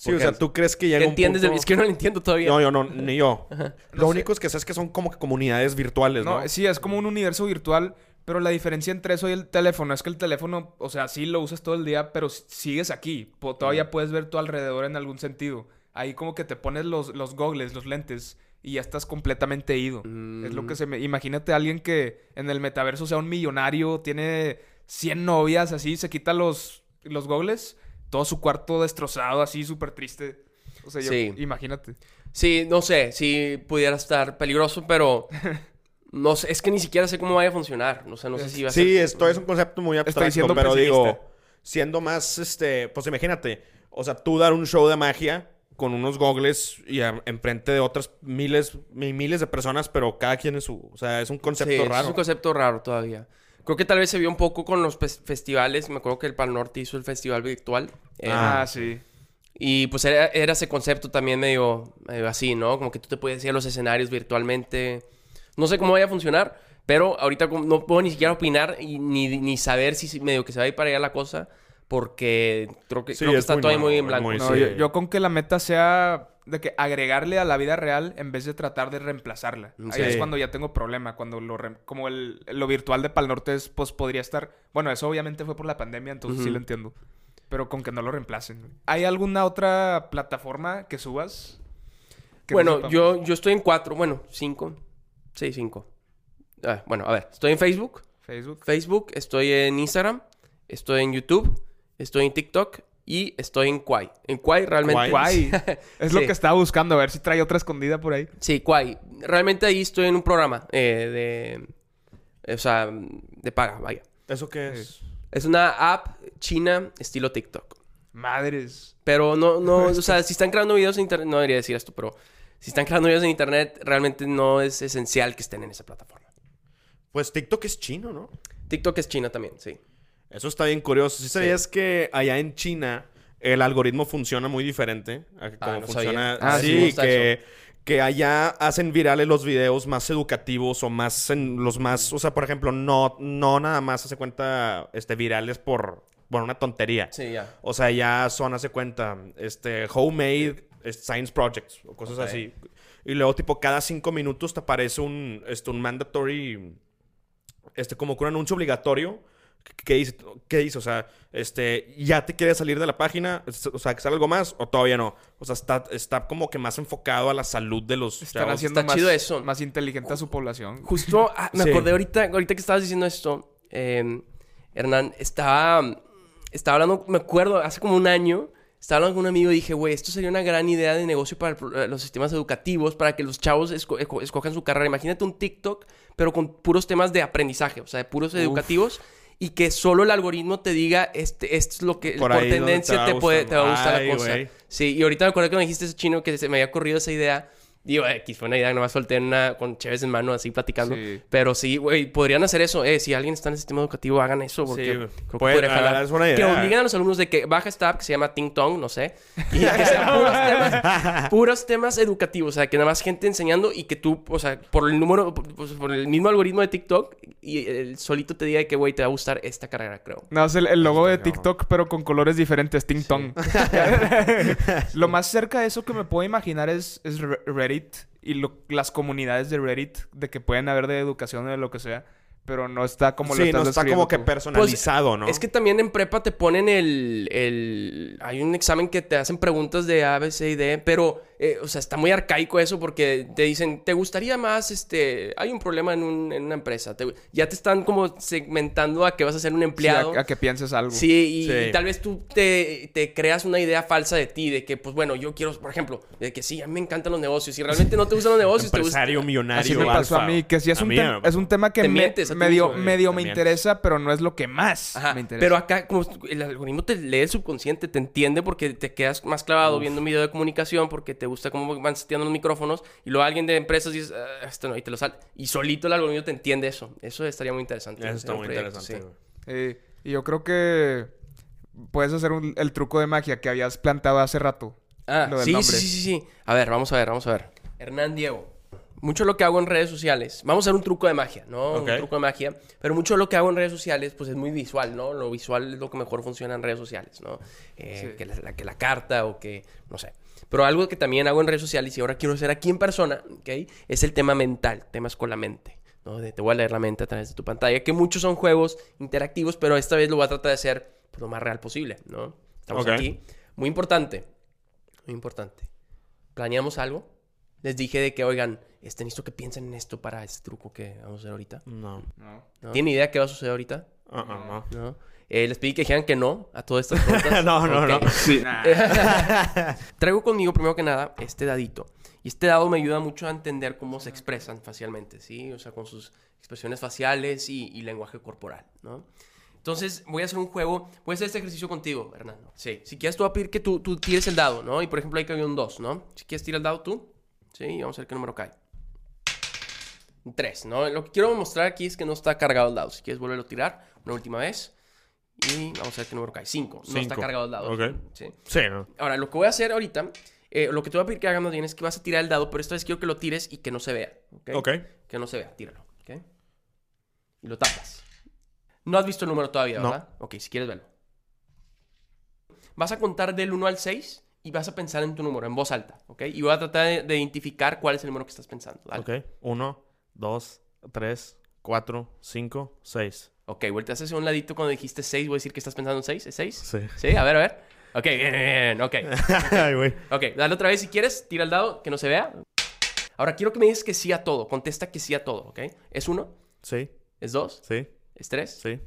Sí, ¿Por o sea, ¿tú crees que llega ¿Qué un entiendes? punto... Es que no lo entiendo todavía. No, yo no, ni yo. Lo No único es que sabes que son como que comunidades virtuales, ¿no? No, sí, es como un universo virtual, pero la diferencia entre eso y el teléfono es que el teléfono, o sea, sí lo usas todo el día, pero sigues aquí. Todavía puedes ver tu alrededor en algún sentido. Ahí como que te pones los, los gogles, los lentes, y ya estás completamente ido. Es lo que se me... Imagínate a alguien que en el metaverso sea un millonario, tiene 100 novias, así, se quita los, los gogles, todo su cuarto destrozado, así, súper triste. O sea, yo, Sí. imagínate. Sí, no sé, si pudiera estar peligroso, pero... No sé, es que ni siquiera sé cómo vaya a funcionar. O sea, no sé si va a ser... Sí, esto es un concepto muy abstracto, siendo pero digo, siendo más, este, pues imagínate, o sea, tú dar un show de magia con unos gogles y a- enfrente de otras miles, mi- miles de personas, pero cada quien es su, o sea, es un concepto Sí, raro. Es un concepto raro todavía. Creo que tal vez se vio un poco con los fes- festivales. Me acuerdo que el Pal Norte hizo el festival virtual. eh, Ah, sí. Y pues era, era ese concepto también medio, medio así, ¿no? Como que tú te puedes ir a los escenarios virtualmente. No sé cómo vaya a funcionar, pero ahorita no puedo ni siquiera opinar y ni, ni saber si medio que se va a ir para allá la cosa. Porque creo que, Sí, creo que es está muy todavía nuevo, muy en blanco. muy- No, sí. yo, yo con que la meta sea de que agregarle a la vida real en vez de tratar de reemplazarla. Ahí es cuando ya tengo problema. Cuando lo rem- como el, lo virtual de Pal Norte es, pues podría estar. Bueno, eso obviamente fue por la pandemia, entonces sí lo entiendo. Pero con que no lo reemplacen. ¿Hay alguna otra plataforma que subas? Que Bueno, yo, yo estoy en cuatro, bueno, cinco. Sí, cinco. Ah, bueno, a ver, estoy en Facebook. Facebook. Facebook, estoy en Instagram, estoy en YouTube, estoy en TikTok y estoy en Kwai. En Kwai realmente... Kwai. Es lo que estaba buscando, a ver si trae otra escondida por ahí. Sí, Kwai. Realmente ahí estoy en un programa eh, de... O sea, de paga, vaya. ¿Eso qué es? Es una app china estilo TikTok. Madres. Pero no, no, o sea, si están creando videos en internet, no debería decir esto, pero si están creando videos en internet, realmente no es esencial que estén en esa plataforma. Pues TikTok es chino, ¿no? TikTok es China también, sí. Eso está bien curioso. ¿Sí sabías que allá en China el algoritmo funciona muy diferente a como Ah, no funciona? Ah, sí, que, que allá hacen virales los videos más educativos o más en los más, o sea, por ejemplo, no, no nada más hace cuenta este virales por, bueno, una tontería. Sí, ya. O sea, ya son, hace cuenta, este, homemade science projects o cosas así. Y luego, tipo, cada cinco minutos te aparece un, este, un mandatory, este, como que un anuncio obligatorio. ¿Qué dice? ¿Qué dice? O sea, este, ¿ya te quieres salir de la página? O sea, ¿que sale algo más? ¿O todavía no? O sea, está, está como que más enfocado a la salud de los Están chavos. haciendo está más, chido eso. más inteligente a su población. Justo, ah, me Sí. acordé ahorita, ahorita que estabas diciendo esto, eh, Hernán, estaba, estaba hablando, me acuerdo, hace como un año, estaba hablando con un amigo y dije, güey, esto sería una gran idea de negocio para el eh, los sistemas educativos, para que los chavos esco- esco- escojan su carrera. Imagínate un TikTok, pero con puros temas de aprendizaje, o sea, de puros educativos. Y que solo el algoritmo te diga, este, esto es lo que Por tendencia te puede, te va a gustar Ay, la cosa. Sí, y ahorita me acuerdo que me dijiste ese chino que se me había corrido esa idea Digo, X, fue una idea, nomás solté una con Chévez en mano así platicando. Sí. Pero sí, güey, podrían hacer eso. Eh, si alguien está en el sistema educativo, hagan eso. Porque Sí, creo que puede- podría la jalar. es Que idea. obliguen a los alumnos de que baja esta app que se llama Ting Tong, no sé. Y que sean puros temas, puros temas educativos. O sea, que nada más gente enseñando y que tú, o sea, por el número, pues, por el mismo algoritmo de TikTok, y el solito te diga que, güey, te va a gustar esta carrera, creo. No, es el, el logo de. TikTok, pero con colores diferentes, Ting Tong. lo más cerca de eso que me puedo imaginar es, es Re- Reddit y lo- las comunidades de Reddit, de que pueden haber de educación o de lo que sea, pero no está como lo sí, estás no está como que personalizado, ¿no? Es que también en prepa te ponen el, el... Hay un examen que te hacen preguntas de A, B, C y D, pero, eh, o sea, está muy arcaico eso porque te dicen, ¿te gustaría más, este... Hay un problema en, un- en una empresa. Te- ya te están como segmentando a que vas a ser un Sí, empleado. a, a que pienses algo. Sí, y, Sí. y tal vez tú te, te creas una idea falsa de ti, de que, pues bueno, yo quiero, por ejemplo, de que sí, a mí me encantan los negocios. Y realmente no te gustan los negocios, te gusta... Empresario millonario. Así me pasó alfa. a mí, que sí es, un, es un tema que Te me- mientes medio, mismo, eh, medio te me interesa, pero no es lo que más Ajá, me interesa. Pero acá, como el algoritmo te lee el subconsciente, te entiende porque te quedas más clavado viendo un video de comunicación porque te gusta cómo van seteando los micrófonos y luego alguien de empresas dice, "Ah, esto no, y te lo sale. Y solito el algoritmo te entiende eso. Eso estaría muy interesante. Eso está muy proyecto, interesante. sí. Eh, y yo creo que puedes hacer un- el truco de magia que habías plantado hace rato. Ah, Lo del sí, nombre. sí, sí, sí. A ver, vamos a ver, vamos a ver. Hernán Diego. Mucho de lo que hago en redes sociales. Vamos a hacer un truco de magia, ¿no? Un truco de magia. Pero mucho de lo que hago en redes sociales, pues es muy visual, ¿no? Lo visual es lo que mejor funciona en redes sociales, ¿no? Eh, Sí. que, la- que la carta o que, no sé. Pero algo que también hago en redes sociales y ahora quiero hacer aquí en persona, ¿ok? Es el tema mental, temas con la mente. ¿no? De, te voy a leer la mente a través de tu pantalla, que muchos son juegos interactivos, pero esta vez lo voy a tratar de hacer pues, lo más real posible, ¿no? Estamos Ok. aquí. Muy importante, muy importante. ¿Planeamos algo? Les dije de que, oigan, este, necesito que piensen en esto para este truco que vamos a hacer ahorita. No. No. ¿No? ¿Tienen idea qué va a suceder ahorita? Ah, ah, ¿No? Eh, les pedí que dijeran que no a todas estas preguntas. No, no, no. Sí. Traigo conmigo, primero que nada, este dadito. Y este dado me ayuda mucho a entender cómo se expresan facialmente, ¿sí? O sea, con sus expresiones faciales y, y lenguaje corporal, ¿no? Entonces, voy a hacer un juego. Voy a hacer este ejercicio contigo, Hernando. Sí. Si quieres, tú voy a pedir que tú, tú tires el dado, ¿no? Y, por ejemplo, ahí cayó un 2, ¿no? Si quieres, tira el dado tú. Sí, y vamos a ver qué número cae. Un 3, ¿no? Lo que quiero mostrar aquí es que no está cargado el dado. Si quieres, volverlo a tirar una última vez. Y vamos a ver qué número cae. 5. No está cargado el dado. Ok. Sí. Sí, ¿no? Ahora, lo que voy a hacer ahorita, eh, lo que te voy a pedir que hagas más bien es que vas a tirar el dado, pero esta vez quiero que lo tires y que no se vea. ¿ok? Ok. Que no se vea, tíralo. ¿ok? Y lo tapas. No has visto el número todavía, No. ¿verdad? Ok, si quieres verlo. Vas a contar del 1 al 6 y vas a pensar en tu número en voz alta, ¿ok? Y voy a tratar de, de identificar cuál es el número que estás pensando. Dale. Ok. Uno, dos, tres, cuatro, cinco, seis. Ok, vueltas hacia un ladito cuando dijiste 6, voy a decir que estás pensando en 6. ¿Es 6? Sí. Sí, a ver, a ver. Ok, bien, bien, bien, ok. Ay, güey. Ok, dale otra vez si quieres, tira el dado, que no se vea. Ahora quiero que me digas que sí a todo, contesta que sí a todo, ¿ok? ¿Es uno? Sí, ¿Es dos? sí, ¿Es tres? sí,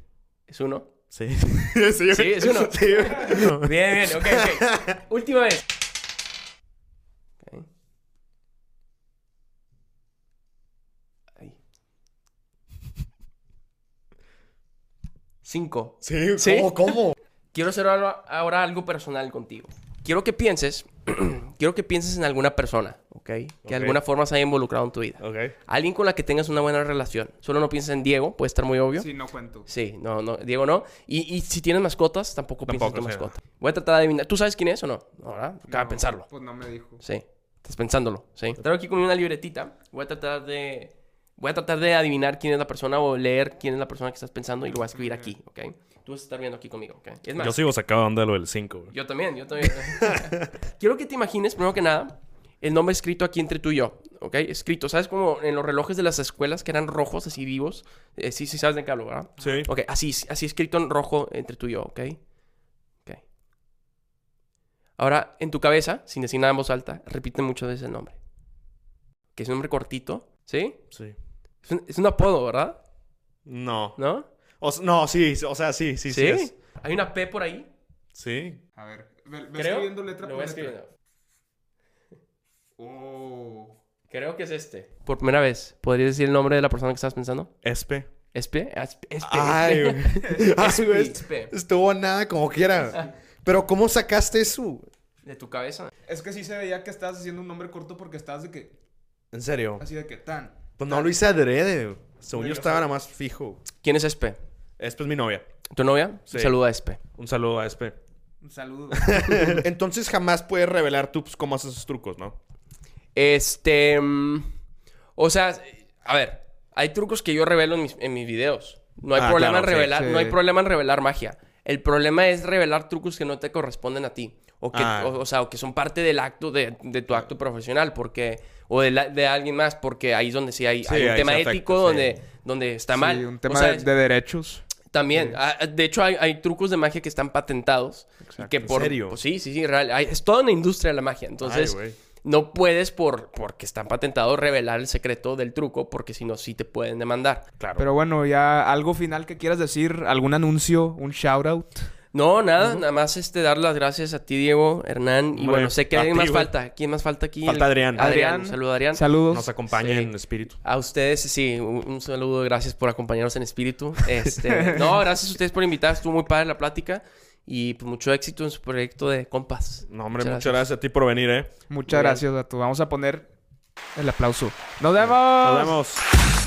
¿Es uno? sí. sí, Sí, es uno. Sí, güey. Bien, bien, ok, ok. Última vez. Ok. Ahí. Cinco. Sí, ¿Sí? ¿cómo? ¿Cómo? Quiero hacer ahora, ahora algo personal contigo. Quiero que pienses, quiero que pienses en alguna persona, ¿ok? Que de alguna forma se haya involucrado en tu vida. Ok. Alguien con la que tengas una buena relación. Solo no pienses en Diego, puede estar muy obvio. Sí, no cuento. Sí, no, no, Diego no. Y, y si tienes mascotas, tampoco, pienses en tu Tampoco, mascota. Voy a tratar de adivinar. ¿Tú sabes quién es o no? No, ¿verdad? Acaba de pensarlo. Pues no me dijo. Sí, estás pensándolo, sí. Traigo aquí conmigo una libretita. Voy a tratar de... Voy a tratar de adivinar quién es la persona o leer quién es la persona que estás pensando y lo voy a escribir aquí, ¿ok? Tú vas a estar viendo aquí conmigo, ¿ok? Es más, Yo sigo sacando onda de lo del 5, güey. yo también, yo también. Quiero que te imagines, primero que nada, el nombre escrito aquí entre tú y yo, ¿ok? Escrito, ¿sabes? Como en los relojes de las escuelas que eran rojos, así vivos. Eh, sí, sí, sabes de qué hablo, ¿verdad? Sí. Ok, así, así escrito en rojo entre tú y yo, ¿ok? Ok. Ahora, en tu cabeza, sin decir nada en voz alta, repite muchas veces el nombre. Que es un nombre cortito, ¿sí? Sí. Es un, es un apodo, ¿verdad? No. ¿No? O no, sí, o sea, sí, sí, sí. es. ¿Hay una P por ahí? Sí. A ver, ve, ve Creo. escribiendo letra Lo por voy letra. escribiendo. Oh. Creo que es este. Por primera vez, ¿podrías decir el nombre de la persona que estás pensando? Espe. ¿Espe? Espe. Espe. Ay, güey. Ay, güey. Espe. Estuvo nada como quiera. Pero ¿cómo sacaste eso? De tu cabeza. Es que sí se veía que estabas haciendo un nombre corto porque estabas de que ¿En serio? Así de que tan. Pues no lo hice adrede. Según yo estaba nada más fijo. ¿Quién es Espe? Espe es mi novia. ¿Tu novia? Sí. Saluda a Espe. Un saludo a Espe. Un saludo. Entonces jamás puedes revelar tú pues, cómo haces esos trucos, ¿no? Este. mm, o sea, a ver, hay trucos que yo revelo en mis, en mis videos. No hay Ah, problema claro, en sí, revelar, sí. no hay problema en revelar magia. El problema es revelar trucos que no te corresponden a ti. O que, Ah. o, o sea, o que son parte del acto de, de tu acto profesional, porque. O de, la- de alguien más, porque ahí es donde sí hay, Sí, hay un tema afecta, ético sí. donde, donde está mal. Sí, un O tema sea, de, de derechos. También. Ah, De hecho, hay, hay trucos de magia que están patentados. Y que ¿En por, serio? pues sí, sí, sí. real. Hay- es toda una industria de la magia. Entonces, Ay, no puedes, por porque están patentados, revelar el secreto del truco, porque si no, sí te pueden demandar. Claro. Pero bueno, ya algo final que quieras decir, algún anuncio, un shout out. No, nada. Nada más este, dar las gracias a ti, Diego, Hernán. Y bueno, sé que a alguien más güey. falta. ¿Quién más falta aquí? Falta Adrián. Adrián. Saludo, Adrián. Saludos. Nos acompaña Sí. en espíritu. A ustedes, sí, un, un saludo, gracias por acompañarnos en espíritu. Este, no, gracias a ustedes por invitar, estuvo muy padre la plática y pues mucho éxito en su proyecto de compas. No, hombre, muchas gracias. a ti por venir, ¿eh? Muchas Muy bien. gracias, Gato. Vamos a poner el aplauso. ¡Nos vemos! Nos vemos.